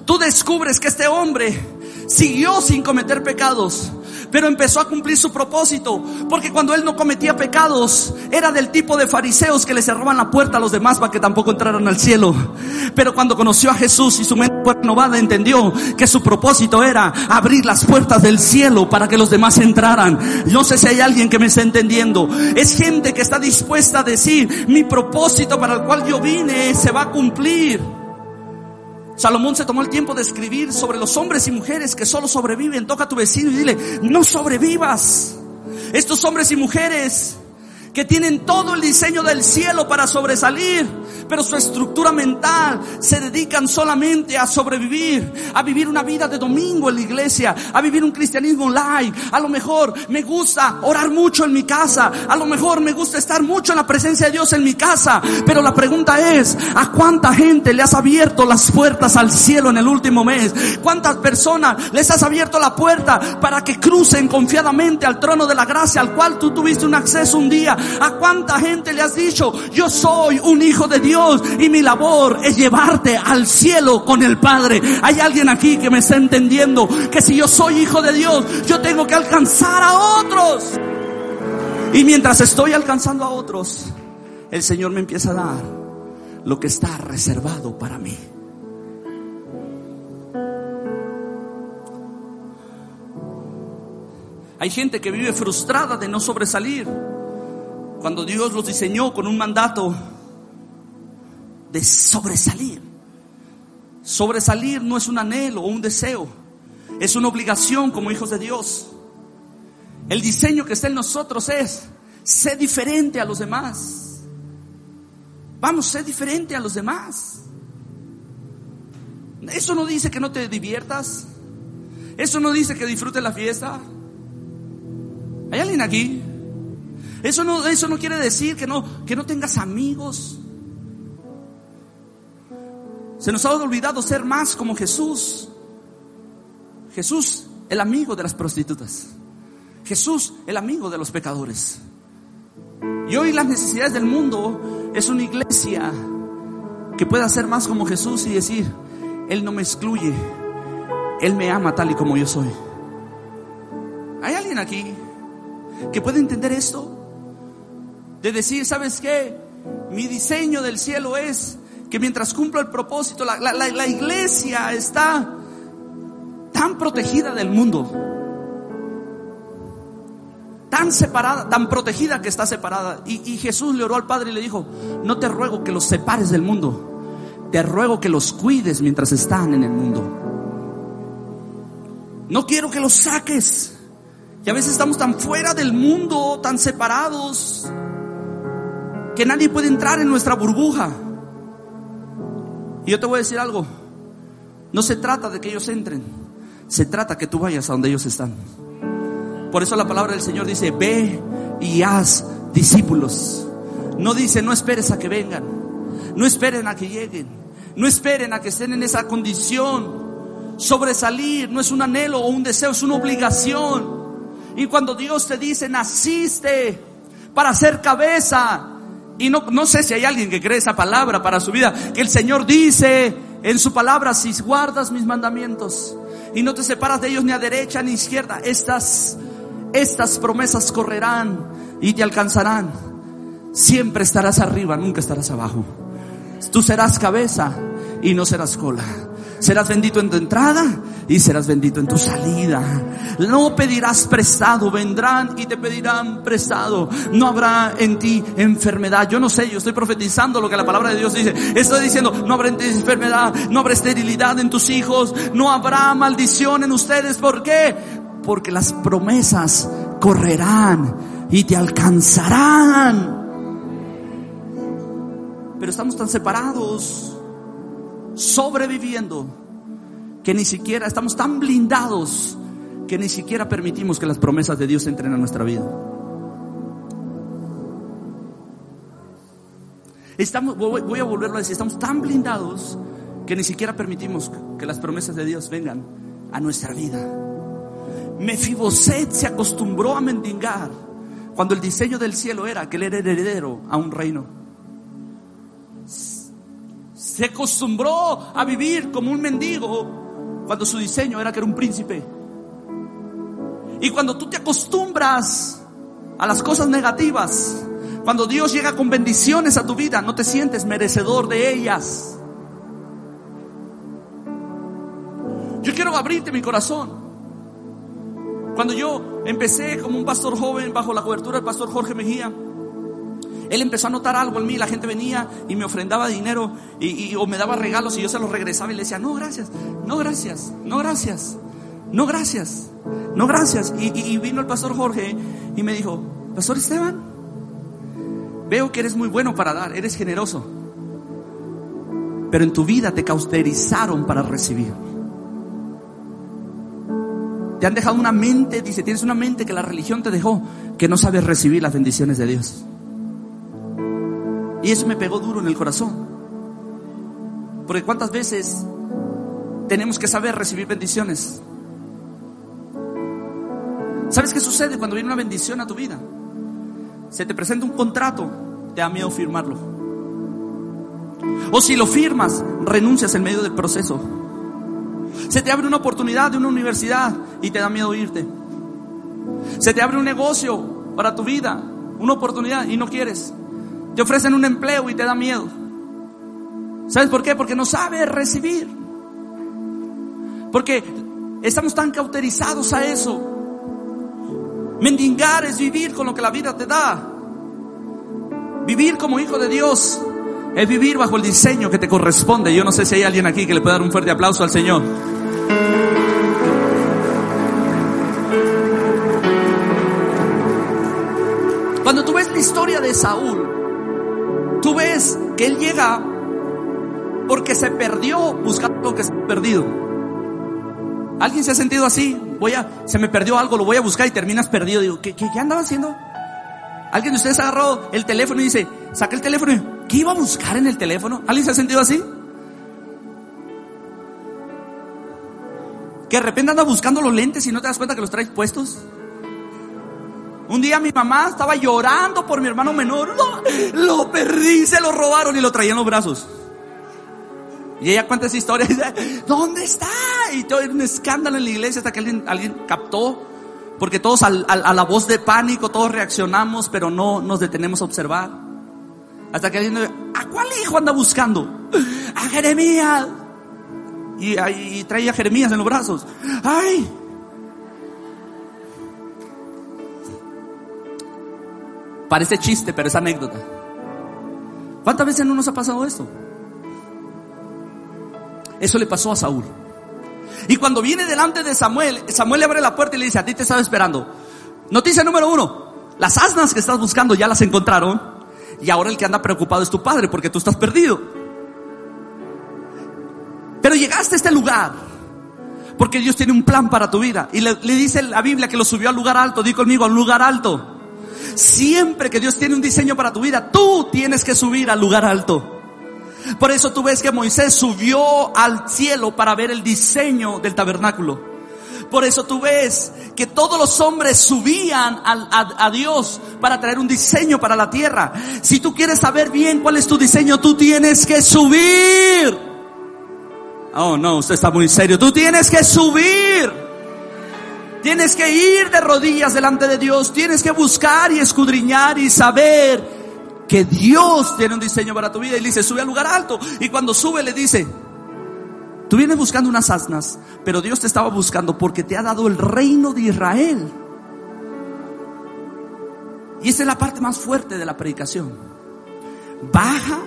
tú descubres que este hombre siguió sin cometer pecados, pero empezó a cumplir su propósito, porque cuando él no cometía pecados, era del tipo de fariseos que le cerraban la puerta a los demás para que tampoco entraran al cielo. Pero cuando conoció a Jesús y su mente fue renovada, entendió que su propósito era abrir las puertas del cielo para que los demás entraran. No sé si hay alguien que me está entendiendo. Es gente que está dispuesta a decir, mi propósito para el cual yo vine se va a cumplir. Salomón se tomó el tiempo de escribir sobre los hombres y mujeres que solo sobreviven. Toca a tu vecino y dile, no sobrevivas. Estos hombres y mujeres que tienen todo el diseño del cielo para sobresalir, pero su estructura mental se dedican solamente a sobrevivir, a vivir una vida de domingo en la iglesia, a vivir un cristianismo online. A lo mejor me gusta orar mucho en mi casa, a lo mejor me gusta estar mucho en la presencia de Dios en mi casa, pero la pregunta es, ¿a cuánta gente le has abierto las puertas al cielo en el último mes? ¿Cuántas personas les has abierto la puerta para que crucen confiadamente al trono de la gracia al cual tú tuviste un acceso un día? ¿A cuánta gente le has dicho, yo soy un hijo de Dios y mi labor es llevarte al cielo con el Padre? Hay alguien aquí que me está entendiendo que si yo soy hijo de Dios, yo tengo que alcanzar a otros. Y mientras estoy alcanzando a otros, el Señor me empieza a dar lo que está reservado para mí. Hay gente que vive frustrada de no sobresalir. Cuando Dios los diseñó con un mandato de sobresalir. Sobresalir no es un anhelo o un deseo, es una obligación como hijos de Dios. El diseño que está en nosotros es ser diferente a los demás. Vamos, ser diferente a los demás. Eso no dice que no te diviertas. Eso no dice que disfrutes la fiesta. ¿Hay alguien aquí? Eso no, eso no quiere decir que no, que no tengas amigos. Se nos ha olvidado ser más como Jesús. Jesús, el amigo de las prostitutas. Jesús, el amigo de los pecadores. Y hoy las necesidades del mundo es una iglesia que pueda ser más como Jesús y decir, Él no me excluye, Él me ama tal y como yo soy. ¿Hay alguien aquí que puede entender esto? De decir, ¿sabes qué? Mi diseño del cielo es que mientras cumplo el propósito, la, la, iglesia está tan protegida del mundo, tan separada, tan protegida que está separada. Y, y, Jesús le oró al Padre y le dijo, no te ruego que los separes del mundo, te ruego que los cuides mientras están en el mundo. No quiero que los saques. Y a veces estamos tan fuera del mundo, tan separados que nadie puede entrar en nuestra burbuja. Y yo te voy a decir algo, no se trata de que ellos entren, se trata que tú vayas a donde ellos están. Por eso la palabra del Señor dice, ve y haz discípulos. No dice, no esperes a que vengan, no esperen a que lleguen, no esperen a que estén en esa condición. Sobresalir no es un anhelo o un deseo, es una obligación. Y cuando Dios te dice, naciste para ser cabeza, y no, no sé si hay alguien que cree esa palabra para su vida, que el Señor dice en su palabra, si guardas mis mandamientos y no te separas de ellos ni a derecha ni a izquierda, estas, estas promesas correrán y te alcanzarán. Siempre estarás arriba, nunca estarás abajo. Tú serás cabeza y no serás cola. Serás bendito en tu entrada y serás bendito en tu salida. No pedirás prestado, vendrán y te pedirán prestado. No habrá en ti enfermedad. Yo no sé, yo estoy profetizando lo que la palabra de Dios dice. Estoy diciendo, no habrá en ti enfermedad, no habrá esterilidad en tus hijos, no habrá maldición en ustedes. ¿Por qué? Porque las promesas correrán y te alcanzarán. Pero estamos tan separados sobreviviendo que ni siquiera estamos tan blindados que ni siquiera permitimos que las promesas de Dios entren a nuestra vida. Estamos, voy a volverlo a decir, estamos tan blindados que ni siquiera permitimos que las promesas de Dios vengan a nuestra vida. Mefiboset se acostumbró a mendigar cuando el diseño del cielo era que él era heredero a un reino se acostumbró a vivir como un mendigo cuando su diseño era que era un príncipe. Y cuando tú te acostumbras a las cosas negativas, cuando Dios llega con bendiciones a tu vida, no te sientes merecedor de ellas. Yo quiero abrirte mi corazón. Cuando yo empecé como un pastor joven bajo la cobertura del pastor Jorge Mejía, él empezó a notar algo en mí, la gente venía y me ofrendaba dinero y, o me daba regalos y yo se los regresaba y le decía, no gracias, no gracias, no gracias, no gracias, no gracias. Y, vino el pastor Jorge y me dijo, Pastor Esteban, veo que eres muy bueno para dar, eres generoso. Pero en tu vida te causterizaron para recibir. Te han dejado una mente, dice, tienes una mente que la religión te dejó, que no sabes recibir las bendiciones de Dios. Y eso me pegó duro en el corazón. Porque cuántas veces tenemos que saber recibir bendiciones. ¿Sabes qué sucede cuando viene una bendición a tu vida? Se te presenta un contrato, te da miedo firmarlo. O si lo firmas, renuncias en medio del proceso. Se te abre una oportunidad de una universidad y te da miedo irte. Se te abre un negocio para tu vida, una oportunidad y no quieres. Te ofrecen un empleo y te da miedo. ¿Sabes por qué? Porque no sabes recibir. Porque estamos tan cauterizados a eso. Mendigar es vivir con lo que la vida te da. Vivir como hijo de Dios es vivir bajo el diseño que te corresponde. Yo no sé si hay alguien aquí que le pueda dar un fuerte aplauso al Señor. Cuando tú ves la historia de Saúl, tú ves que él llega porque se perdió buscando lo que se ha perdido. ¿Alguien se ha sentido así? Voy a, se me perdió algo, lo voy a buscar y terminas perdido. Digo, ¿qué, qué, qué andaba haciendo? Alguien de ustedes agarró el teléfono y dice, saca el teléfono y, ¿qué iba a buscar en el teléfono? ¿Alguien se ha sentido así? Que de repente anda buscando los lentes y no te das cuenta que los traes puestos. Un día mi mamá estaba llorando por mi hermano menor. No, lo perdí, se lo robaron y lo traía en los brazos. Y ella cuenta esa historia y dice, ¿dónde está? Y todo un escándalo en la iglesia hasta que alguien, captó. Porque todos a la voz de pánico, todos reaccionamos, pero no nos detenemos a observar. Hasta que alguien dice, ¿a cuál hijo anda buscando? A Jeremías. Y, y traía a Jeremías en los brazos. ¡Ay! Parece chiste, pero es anécdota. ¿Cuántas veces no nos ha pasado esto? Eso le pasó a Saúl. Y cuando viene delante de Samuel, Samuel le abre la puerta y le dice, a ti te estaba esperando. Noticia número uno, las asnas que estás buscando ya las encontraron. Y ahora el que anda preocupado es tu padre porque tú estás perdido. Pero llegaste a este lugar porque Dios tiene un plan para tu vida. Y le, dice la Biblia que lo subió al lugar alto. Di conmigo, al lugar alto. Siempre que Dios tiene un diseño para tu vida, tú tienes que subir al lugar alto. Por eso tú ves que Moisés subió al cielo para ver el diseño del tabernáculo. Por eso tú ves que todos los hombres subían a, Dios para traer un diseño para la tierra. Si tú quieres saber bien cuál es tu diseño, tú tienes que subir. Oh, no, usted está muy serio. Tú tienes que subir. Tienes que ir de rodillas delante de Dios. Tienes que buscar y escudriñar y saber que Dios tiene un diseño para tu vida. Y le dice, sube al lugar alto. Y cuando sube le dice, tú vienes buscando unas asnas, pero Dios te estaba buscando porque te ha dado el reino de Israel. Y esa es la parte más fuerte de la predicación. Baja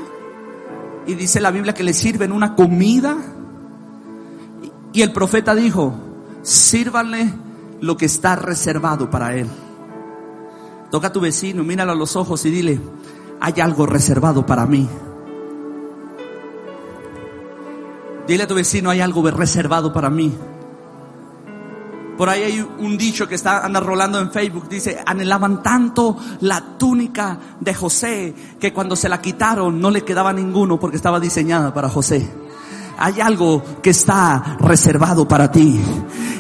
y dice la Biblia que le sirven una comida. Y el profeta dijo, sírvanle lo que está reservado para él. Toca a tu vecino, míralo a los ojos y dile, hay algo reservado para mí. Dile a tu vecino, hay algo reservado para mí. Por ahí hay un dicho que está anda rolando en Facebook, dice, anhelaban tanto la túnica de José que cuando se la quitaron no le quedaba ninguno porque estaba diseñada para José. Hay algo que está reservado para ti.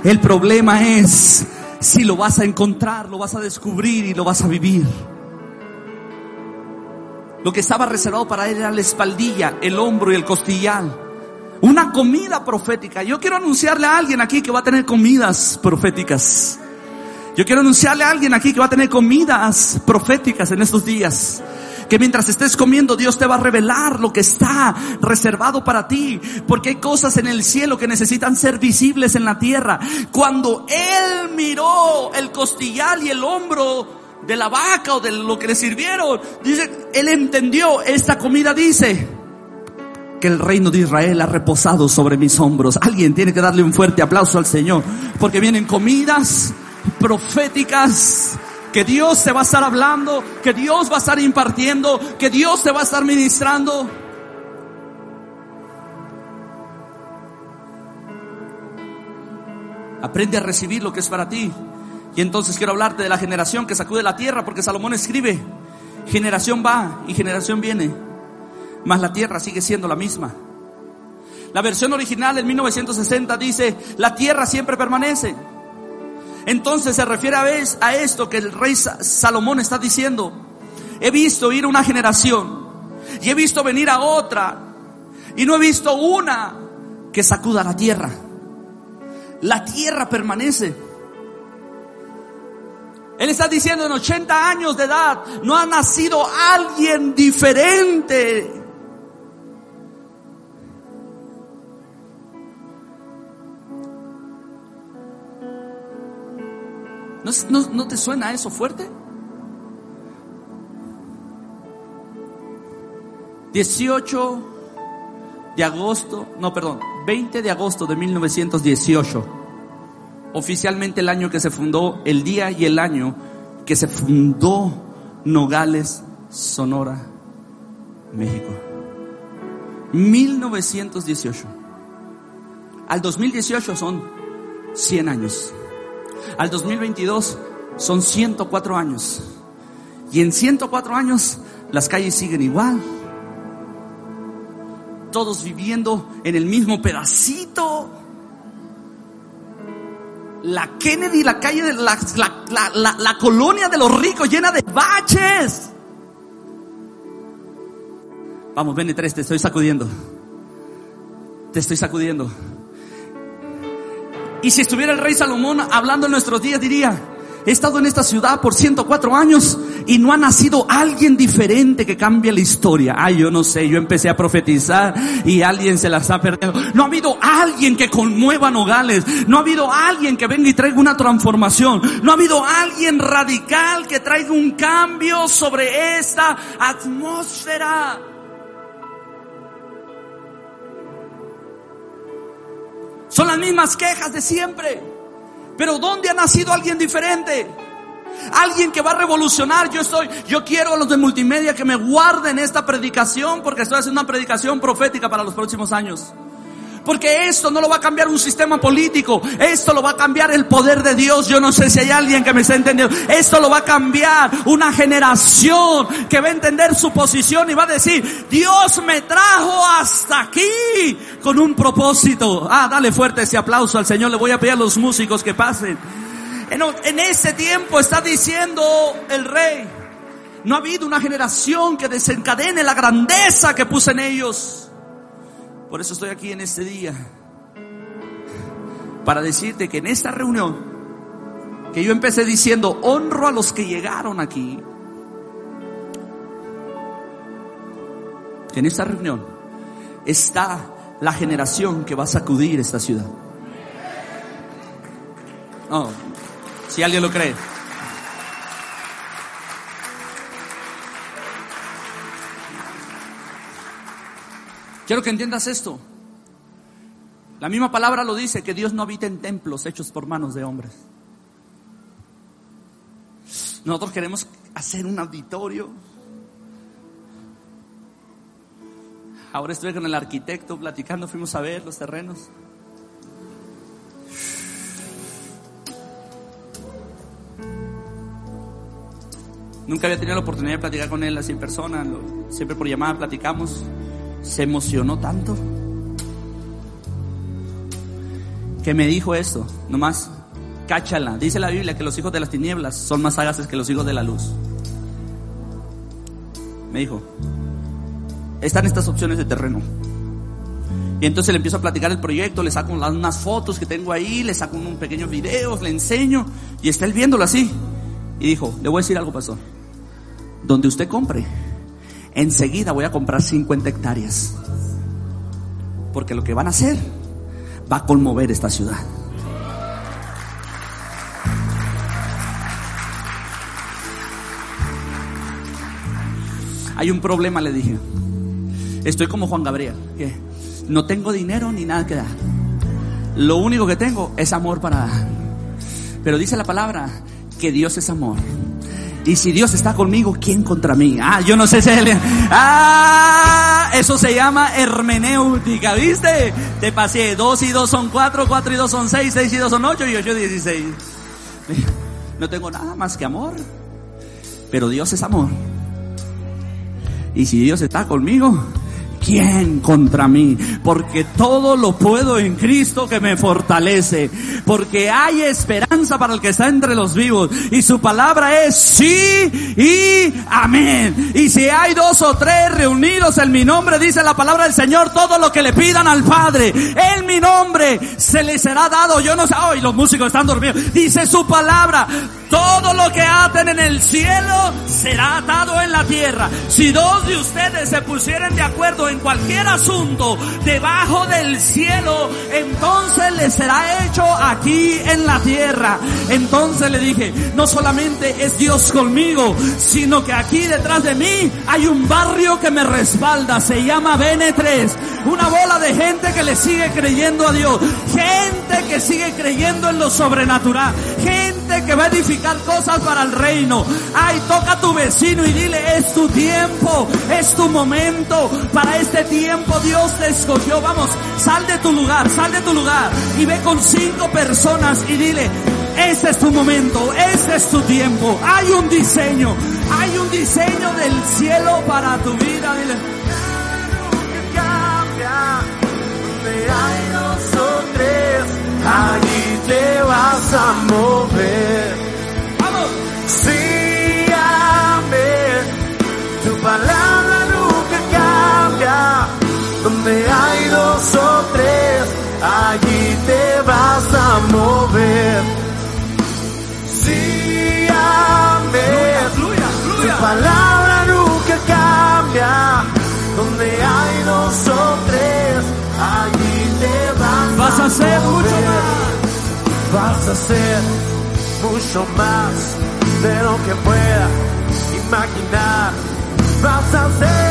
El problema es si lo vas a encontrar, lo vas a descubrir y lo vas a vivir. Lo que estaba reservado para él era la espaldilla, el hombro y el costillal. Una comida profética. Yo quiero anunciarle a alguien aquí que va a tener comidas proféticas. Yo quiero anunciarle a alguien aquí que va a tener comidas proféticas en estos días. Que mientras estés comiendo, Dios te va a revelar lo que está reservado para ti. Porque hay cosas en el cielo que necesitan ser visibles en la tierra. Cuando Él miró el costillar y el hombro de la vaca o de lo que le sirvieron, dice, Él entendió, esta comida dice, que el reino de Israel ha reposado sobre mis hombros. Alguien tiene que darle un fuerte aplauso al Señor, porque vienen comidas proféticas que Dios te va a estar hablando, que Dios va a estar impartiendo, que Dios te va a estar ministrando. Aprende a recibir lo que es para ti. Y entonces quiero hablarte de la generación que sacude la tierra, porque Salomón escribe, generación va y generación viene, mas la tierra sigue siendo la misma. La versión original en 1960 dice, la tierra siempre permanece. Entonces se refiere a, esto que el rey Salomón está diciendo. He visto ir una generación y he visto venir a otra y no he visto una que sacuda la tierra. La tierra permanece. Él está diciendo en 80 años de edad, no ha nacido alguien diferente. ¿No, te suena eso fuerte? 18 de agosto, no, perdón, 20 de agosto de 1918, oficialmente el año que se fundó, el día y el año que se fundó Nogales, Sonora, México. 1918. Al 2018 son 100 años. Al 2022 son 104 años. Y en 104 años las calles siguen igual. Todos viviendo en el mismo pedacito. La Kennedy, la calle de la, la, colonia de los ricos llena de baches. Vamos, ven tres, te estoy sacudiendo. Te estoy sacudiendo. Y si estuviera el rey Salomón hablando en nuestros días, diría, he estado en esta ciudad por 104 años y no ha nacido alguien diferente que cambie la historia. Ay, yo no sé, yo empecé a profetizar y alguien se las ha perdido. No ha habido alguien que conmueva Nogales. No ha habido alguien que venga y traiga una transformación. No ha habido alguien radical que traiga un cambio sobre esta atmósfera. Son las mismas quejas de siempre. Pero ¿dónde ha nacido alguien diferente? Alguien que va a revolucionar. Yo estoy, yo quiero a los de multimedia que me guarden esta predicación porque estoy haciendo una predicación profética para los próximos años. Porque esto no lo va a cambiar un sistema político, esto lo va a cambiar el poder de Dios. Yo no sé si hay alguien que me está entendiendo. Esto lo va a cambiar una generación que va a entender su posición y va a decir, Dios me trajo hasta aquí con un propósito. Ah, dale fuerte ese aplauso al Señor. Le voy a pedir a los músicos que pasen. En, ese tiempo está diciendo el rey, no ha habido una generación que desencadene la grandeza que puse en ellos. Por eso estoy aquí en este día. Para decirte que en esta reunión, que yo empecé diciendo, honro a los que llegaron aquí. En esta reunión está la generación que va a sacudir esta ciudad. Oh, si alguien lo cree. Quiero que entiendas esto. La misma palabra lo dice, que Dios no habita en templos hechos por manos de hombres. Nosotros queremos hacer un auditorio. Ahora estoy con el arquitecto platicando, fuimos a ver los terrenos. Nunca había tenido la oportunidad de platicar con él así en persona, siempre por llamada platicamos se emocionó tanto que me dijo esto, nomás cáchala. Dice la Biblia que los hijos de las tinieblas son más sagaces que los hijos de la luz. Me dijo, están estas opciones de terreno. Y entonces le empiezo a platicar el proyecto, le saco unas fotos que tengo ahí, le saco un pequeño video, le enseño y está él viéndolo así. Y dijo, le voy a decir algo, pastor. Donde usted compre, enseguida voy a comprar 50 hectáreas. Porque lo que van a hacer va a conmover esta ciudad. Hay un problema, le dije. Estoy como Juan Gabriel, no tengo dinero ni nada que dar. Lo único que tengo es amor para dar. Pero dice la palabra que Dios es amor. Y si Dios está conmigo, ¿quién contra mí? Ah, yo no sé si él... Ah, eso se llama hermenéutica, ¿viste? Te pasé, dos y dos son cuatro, cuatro y dos son seis, seis y dos son ocho y ocho dieciséis. No tengo nada más que amor. Pero Dios es amor. Y si Dios está conmigo, ¿quién contra mí? Porque todo lo puedo en Cristo que me fortalece. Porque hay esperanza para el que está entre los vivos. Y su palabra es sí y amén. Y si hay dos o tres reunidos en mi nombre, dice la palabra del Señor, todo lo que le pidan al Padre, en mi nombre, se le será dado. Yo no sé, hoy los músicos están dormidos. Dice su palabra, todo lo que aten en el cielo será atado en la tierra. Si dos de ustedes se pusieran de acuerdo en cualquier asunto debajo del cielo, entonces les será hecho aquí en la tierra. Entonces le dije, no solamente es Dios conmigo, sino que aquí detrás de mí hay un barrio que me respalda. Se llama BN3. Una bola de gente que le sigue creyendo a Dios. Gente que sigue creyendo en lo sobrenatural. Que va a edificar cosas para el reino. Ay, toca a tu vecino y dile, es tu tiempo, es tu momento. Para este tiempo Dios te escogió. Vamos, sal de tu lugar, sal de tu lugar y ve con cinco personas y dile, este es tu momento, este es tu tiempo. Hay un diseño, hay un diseño del cielo para tu vida. Dile. hay nosotros, allí hacer mucho más. Vas a hacer mucho más de lo que pueda imaginar. Vas a hacer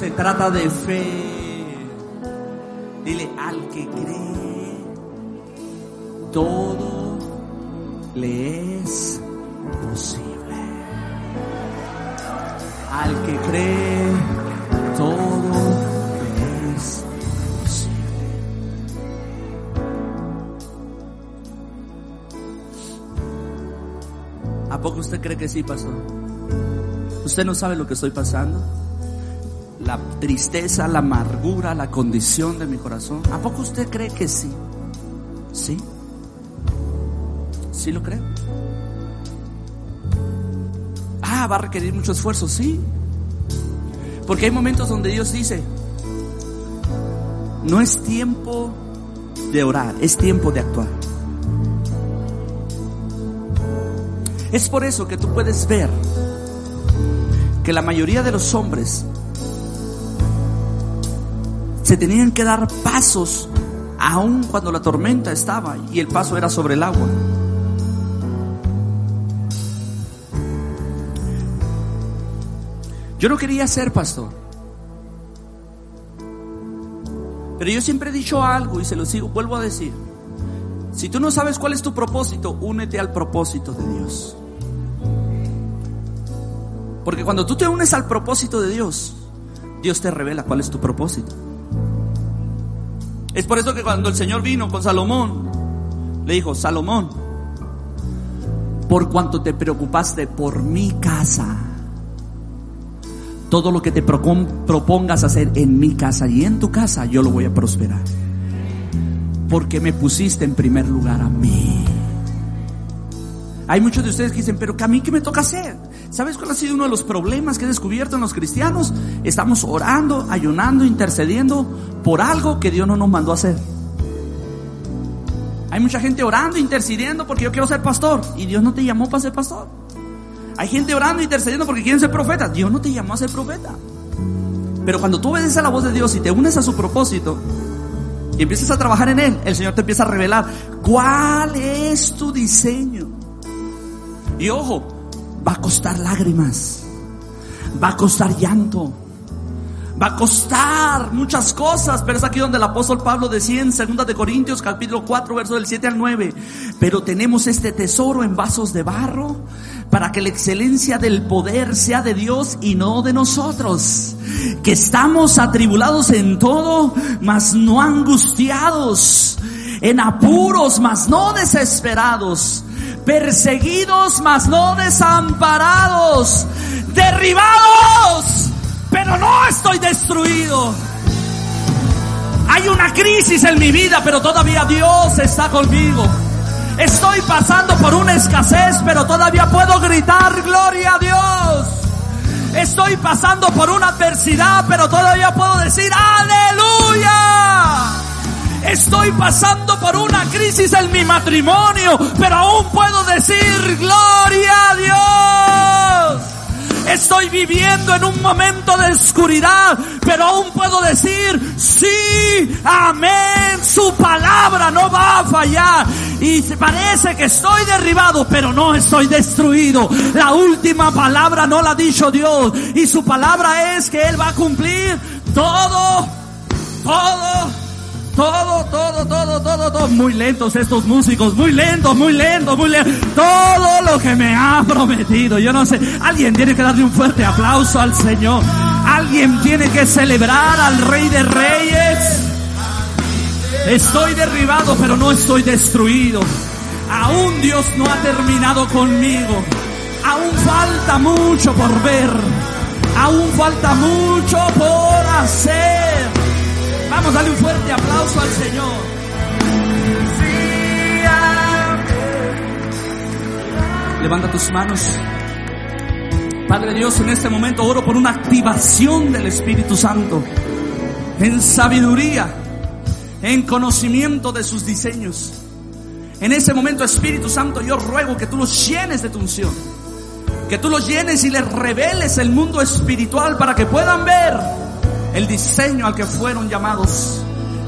se trata de fe. Dile, al que cree, todo le es posible. Al que cree, todo le es posible. ¿A poco usted cree que sí, pastor? ¿Usted no sabe lo que estoy pasando? La tristeza, la amargura, la condición de mi corazón. ¿A poco usted cree que sí? ¿Sí? ¿Sí lo creo? Ah, va a requerir mucho esfuerzo, sí. Porque hay momentos donde Dios dice, no es tiempo de orar, es tiempo de actuar. Es por eso que tú puedes ver que la mayoría de los hombres se tenían que dar pasos aun cuando la tormenta estaba y el paso era sobre el agua. Yo no quería ser pastor. Pero yo siempre he dicho algo y se lo sigo, vuelvo a decir. Si tú no sabes cuál es tu propósito, únete al propósito de Dios. Porque cuando tú te unes al propósito de Dios, Dios te revela cuál es tu propósito. Es por eso que cuando el Señor vino con Salomón, le dijo, Salomón, por cuanto te preocupaste por mi casa, todo lo que te propongas hacer en mi casa y en tu casa, yo lo voy a prosperar. Porque me pusiste en primer lugar a mí. Hay muchos de ustedes que dicen, pero que a mí qué me toca hacer. ¿Sabes cuál ha sido uno de los problemas que he descubierto en los cristianos? Estamos orando, ayunando, intercediendo por algo que Dios no nos mandó a hacer. Hay mucha gente orando, intercediendo porque yo quiero ser pastor y Dios no te llamó para ser pastor. Hay gente orando, intercediendo porque quieren ser profeta. Dios no te llamó a ser profeta. Pero cuando tú obedeces a la voz de Dios y te unes a su propósito y empiezas a trabajar en él, el Señor te empieza a revelar cuál es tu diseño. Y ojo, va a costar lágrimas, va a costar llanto, va a costar muchas cosas, pero es aquí donde el apóstol Pablo decía en 2 de Corintios capítulo 4 verso del 7 al 9, pero tenemos este tesoro en vasos de barro para que la excelencia del poder sea de Dios y no de nosotros, que estamos atribulados en todo, mas no angustiados, en apuros, mas no desesperados, perseguidos, mas no desamparados, derribados, pero no estoy destruido. Hay una crisis en mi vida, pero todavía Dios está conmigo. Estoy pasando por una escasez, pero todavía puedo gritar gloria a Dios. Estoy pasando por una adversidad, pero todavía puedo decir aleluya. Estoy pasando por una crisis en mi matrimonio, pero aún puedo decir gloria a Dios. Estoy viviendo en un momento de oscuridad, pero aún puedo decir, sí, amén, su palabra no va a fallar. Y parece que estoy derribado, pero no estoy destruido. La última palabra no la ha dicho Dios. Y su palabra es que Él va a cumplir todo, todo, todo, todo, todo, todo, todo. Muy lentos estos músicos, muy lentos, muy lentos, muy lentos. Todo lo que me ha prometido. Yo no sé. Alguien tiene que darle un fuerte aplauso al Señor. Alguien tiene que celebrar al Rey de Reyes. Estoy derribado, pero no estoy destruido. Aún Dios no ha terminado conmigo. Aún falta mucho por ver. Aún falta mucho por hacer. Vamos, dale un fuerte aplauso al Señor. Levanta tus manos. Padre Dios, en este momento oro por una activación del Espíritu Santo. En sabiduría, en conocimiento de sus diseños. En ese momento, Espíritu Santo, yo ruego que tú los llenes de tu unción. Que tú los llenes y les reveles el mundo espiritual para que puedan ver el diseño al que fueron llamados.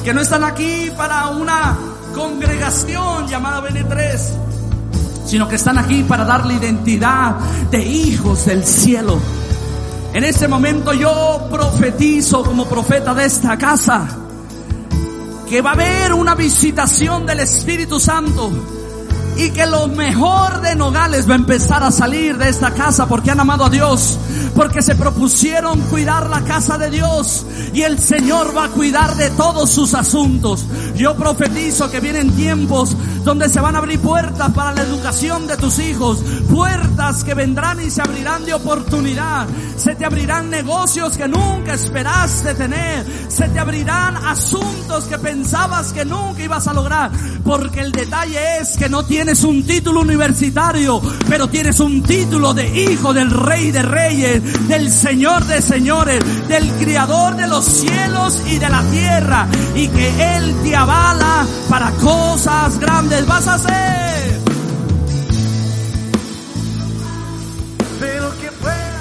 Que no están aquí para una congregación llamada BN3, sino que están aquí para darle identidad de hijos del cielo. En este momento yo profetizo como profeta de esta casa que va a haber una visitación del Espíritu Santo y que lo mejor de Nogales va a empezar a salir de esta casa porque han amado a Dios, porque se propusieron cuidar la casa de Dios y el Señor va a cuidar de todos sus asuntos. Yo profetizo que vienen tiempos donde se van a abrir puertas para la educación de tus hijos, puertas que vendrán y se abrirán de oportunidad, se te abrirán negocios que nunca esperaste tener, se te abrirán asuntos que pensabas que nunca ibas a lograr, porque el detalle es que no tienes un título universitario, pero tienes un título de hijo del rey de reyes, del señor de señores, del criador de los cielos y de la tierra, y que él te avala para cosas grandes vas a pueda.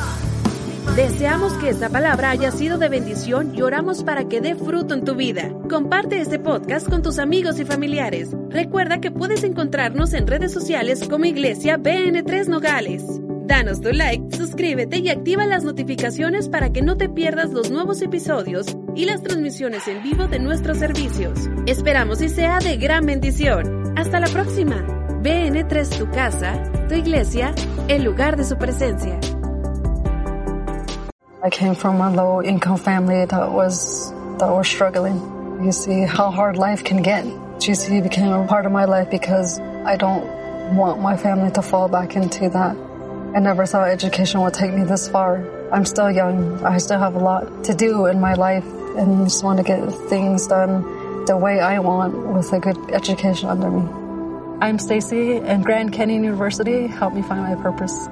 Deseamos que esta palabra haya sido de bendición y oramos para que dé fruto en tu vida. Comparte este podcast con tus amigos y familiares. Recuerda que puedes encontrarnos en redes sociales como Iglesia BN3 Nogales. Danos tu like, suscríbete y activa las notificaciones para que no te pierdas los nuevos episodios y las transmisiones en vivo de nuestros servicios. Esperamos y sea de gran bendición. Hasta la próxima. BN3 tu casa, tu iglesia, el lugar de su presencia. I came from a low income family that was that was struggling. You see how hard life can get. GC became a part of my life because I don't want my family to fall back into that. I never thought education would take me this far. I'm still young. I still have a lot to do in my life and just want to get things done the way I want with a good education under me. I'm Stacy and Grand Canyon University helped me find my purpose.